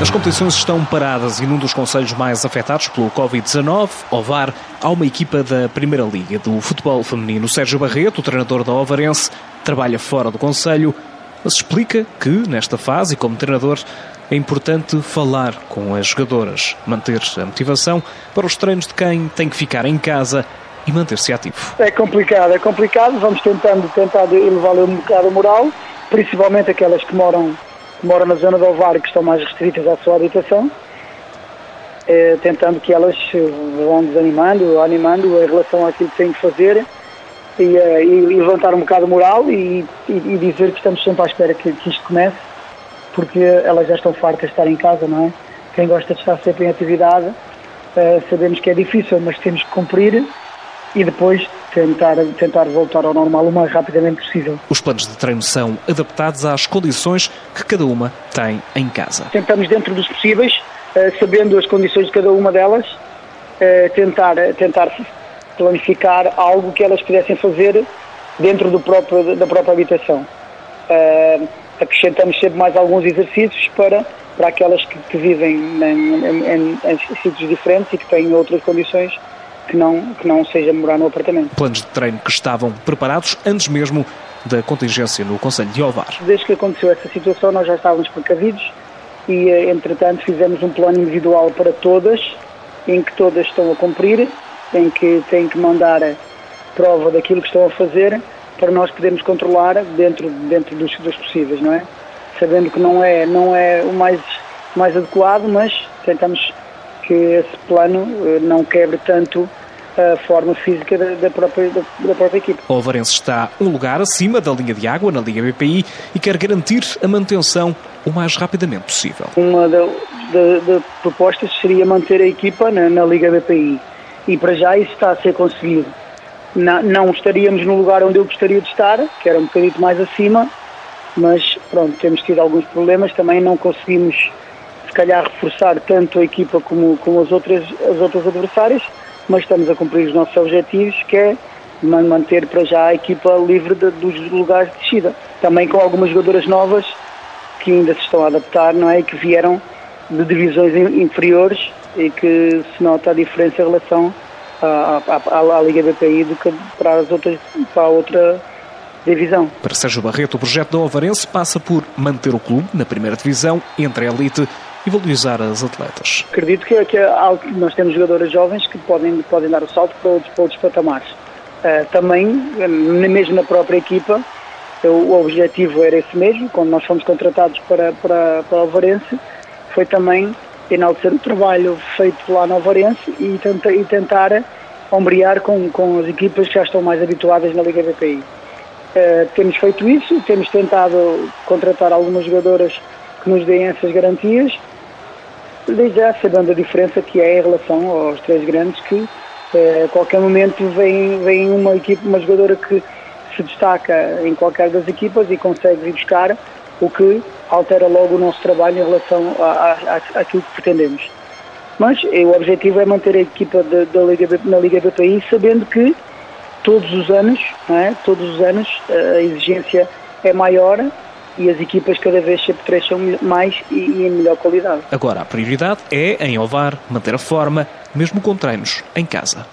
As competições estão paradas e num dos conselhos mais afetados pelo Covid-19, Ovar, há uma equipa da Primeira Liga do futebol feminino. Sérgio Barreto, o treinador da Ovarense, trabalha fora do conselho, mas explica que, nesta fase, e como treinador, é importante falar com as jogadoras, manter a motivação para os treinos de quem tem que ficar em casa e manter-se ativo. É complicado, é complicado. Vamos tentando tentar elevar um bocado a moral, principalmente aquelas que moram que moram na zona do ovário, que estão mais restritas à sua habitação, é, tentando que elas vão desanimando, animando em relação àquilo que têm que fazer e, é, e levantar um bocado a moral e, e, e, dizer que estamos sempre à espera que, que isto comece, porque elas já estão fartas de estar em casa, não é? Quem gosta de estar sempre em atividade, é, sabemos que é difícil, mas temos que cumprir e depois tentar, tentar voltar ao normal o mais rapidamente possível. Os planos de treino são adaptados às condições que cada uma tem em casa. Tentamos, dentro dos possíveis, eh, sabendo as condições de cada uma delas, eh, tentar, tentar planificar algo que elas pudessem fazer dentro do próprio, da própria habitação. Eh, acrescentamos sempre mais alguns exercícios para, para aquelas que, que vivem em, em, em, em sítios diferentes e que têm outras condições que não, que não seja morar no apartamento. Planos de treino que estavam preparados antes mesmo da contingência no Conselho de Ovar. Desde que aconteceu essa situação, nós já estávamos precavidos e, eh, entretanto, fizemos um plano individual para todas, em que todas estão a cumprir, em que têm que mandar prova daquilo que estão a fazer, para nós podermos controlar dentro, dentro dos, dos possíveis, não é? Sabendo que não é, não é o mais, mais adequado, mas tentamos que esse plano eh, não quebre tanto a forma física da, da, própria, da, da, própria equipe. O Alvarense está um lugar acima da linha de água na Liga BPI e quer garantir a manutenção o mais rapidamente possível. Uma das propostas seria manter a equipa na, na, Liga BPI e para já isso está a ser conseguido. Na, não estaríamos no lugar onde eu gostaria de estar, que era um bocadinho mais acima, mas pronto, temos tido alguns problemas, também não conseguimos se calhar reforçar tanto a equipa como, como as, outras, as outras adversárias, mas estamos a cumprir os nossos objetivos, que é manter para já a equipa livre de, dos lugares de descida. Também com algumas jogadoras novas que ainda se estão a adaptar, não é? E que vieram de divisões inferiores e que se nota a diferença em relação à, à, à Liga BPI do que para as outras, para a outra divisão. Para Sérgio Barreto, o projeto da Ovarense passa por manter o clube na primeira divisão, entre a elite e valorizar as atletas. Acredito que, que nós temos jogadoras jovens que podem, podem dar o salto para outros, para outros patamares. Uh, também, mesmo na própria equipa, o objetivo era esse mesmo, quando nós fomos contratados para, para, para Alvarense, foi também enaltecer o trabalho feito lá no Alvarense e, tenta, e tentar ombrear com, com as equipas que já estão mais habituadas na Liga BPI. Uh, eh, temos feito isso, temos tentado contratar algumas jogadoras nos deem essas garantias desde já sabendo a diferença que é em relação aos três grandes que eh, a qualquer momento vem, vem uma equipe, uma jogadora que se destaca em qualquer das equipas e consegue ir buscar o que altera logo o nosso trabalho em relação a, àquilo que pretendemos. Mas eh, o objetivo é manter a equipa da, da Liga, na Liga BPI sabendo que todos os anos, é? todos os anos a exigência é maior e as equipas cada vez se apetrecham mais e, e em melhor qualidade. Agora, a prioridade é, em Ovar, manter a forma, mesmo com treinos em casa.